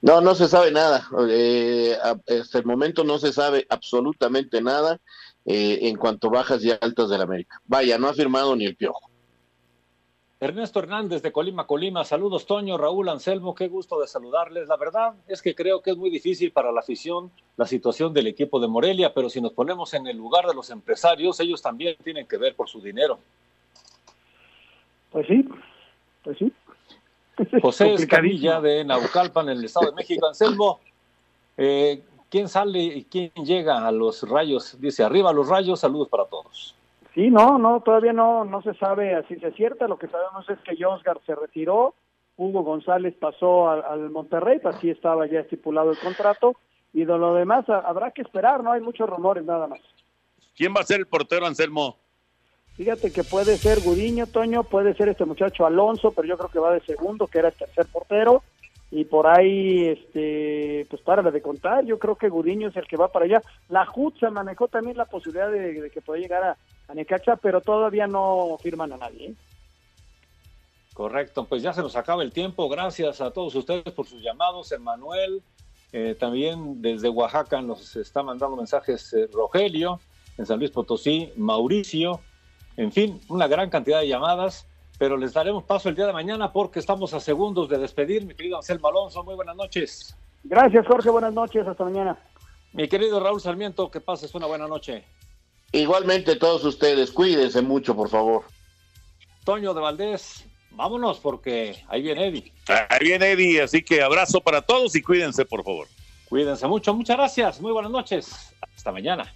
No, no se sabe nada. Eh, hasta el momento no se sabe absolutamente nada eh, en cuanto a bajas y altas del América. Vaya, no ha firmado ni el piojo. Ernesto Hernández de Colima, Colima. Saludos, Toño, Raúl, Anselmo. Qué gusto de saludarles. La verdad es que creo que es muy difícil para la afición la situación del equipo de Morelia, pero si nos ponemos en el lugar de los empresarios, ellos también tienen que ver por su dinero. Pues sí, pues sí. José Escamilla de Naucalpan, en el Estado de México. Anselmo, eh, ¿quién sale y quién llega a los rayos? Dice, arriba los rayos, saludos para todos. Sí, no, no, todavía no, no se sabe así se cierta. Lo que sabemos es que Josgar se retiró, Hugo González pasó al, Monterrey, pues así estaba ya estipulado el contrato. Y de lo demás habrá que esperar, no hay muchos rumores nada más. ¿Quién va a ser el portero, Anselmo? Fíjate que puede ser Gudiño, Toño, puede ser este muchacho Alonso, pero yo creo que va de segundo, que era el tercer portero. Y por ahí, este, pues para de contar, yo creo que Gudiño es el que va para allá. La se manejó también la posibilidad de, que pueda llegar a, a, Necaxa, pero todavía no firman a nadie. ¿eh? Correcto, pues ya se nos acaba el tiempo. Gracias a todos ustedes por sus llamados. Emanuel, eh, también desde Oaxaca nos está mandando mensajes eh, Rogelio, en San Luis Potosí, Mauricio, en fin, una gran cantidad de llamadas pero les daremos paso el día de mañana porque estamos a segundos de despedir. Mi querido Anselmo Alonso, muy buenas noches. Gracias, Jorge, buenas noches, hasta mañana. Mi querido Raúl Sarmiento, que pases una buena noche. Igualmente todos ustedes, cuídense mucho, por favor. Toño de Valdés, vámonos porque ahí viene Eddie. Ahí viene Eddie, así que abrazo para todos y cuídense, por favor. Cuídense mucho, muchas gracias, muy buenas noches, hasta mañana.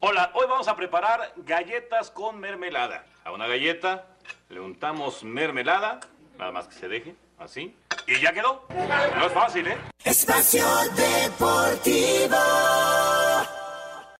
Hola, hoy vamos a preparar galletas con mermelada. A una galleta le untamos mermelada, nada más que se deje, así. Y ya quedó. No es fácil, ¿eh? Espacio Deportivo.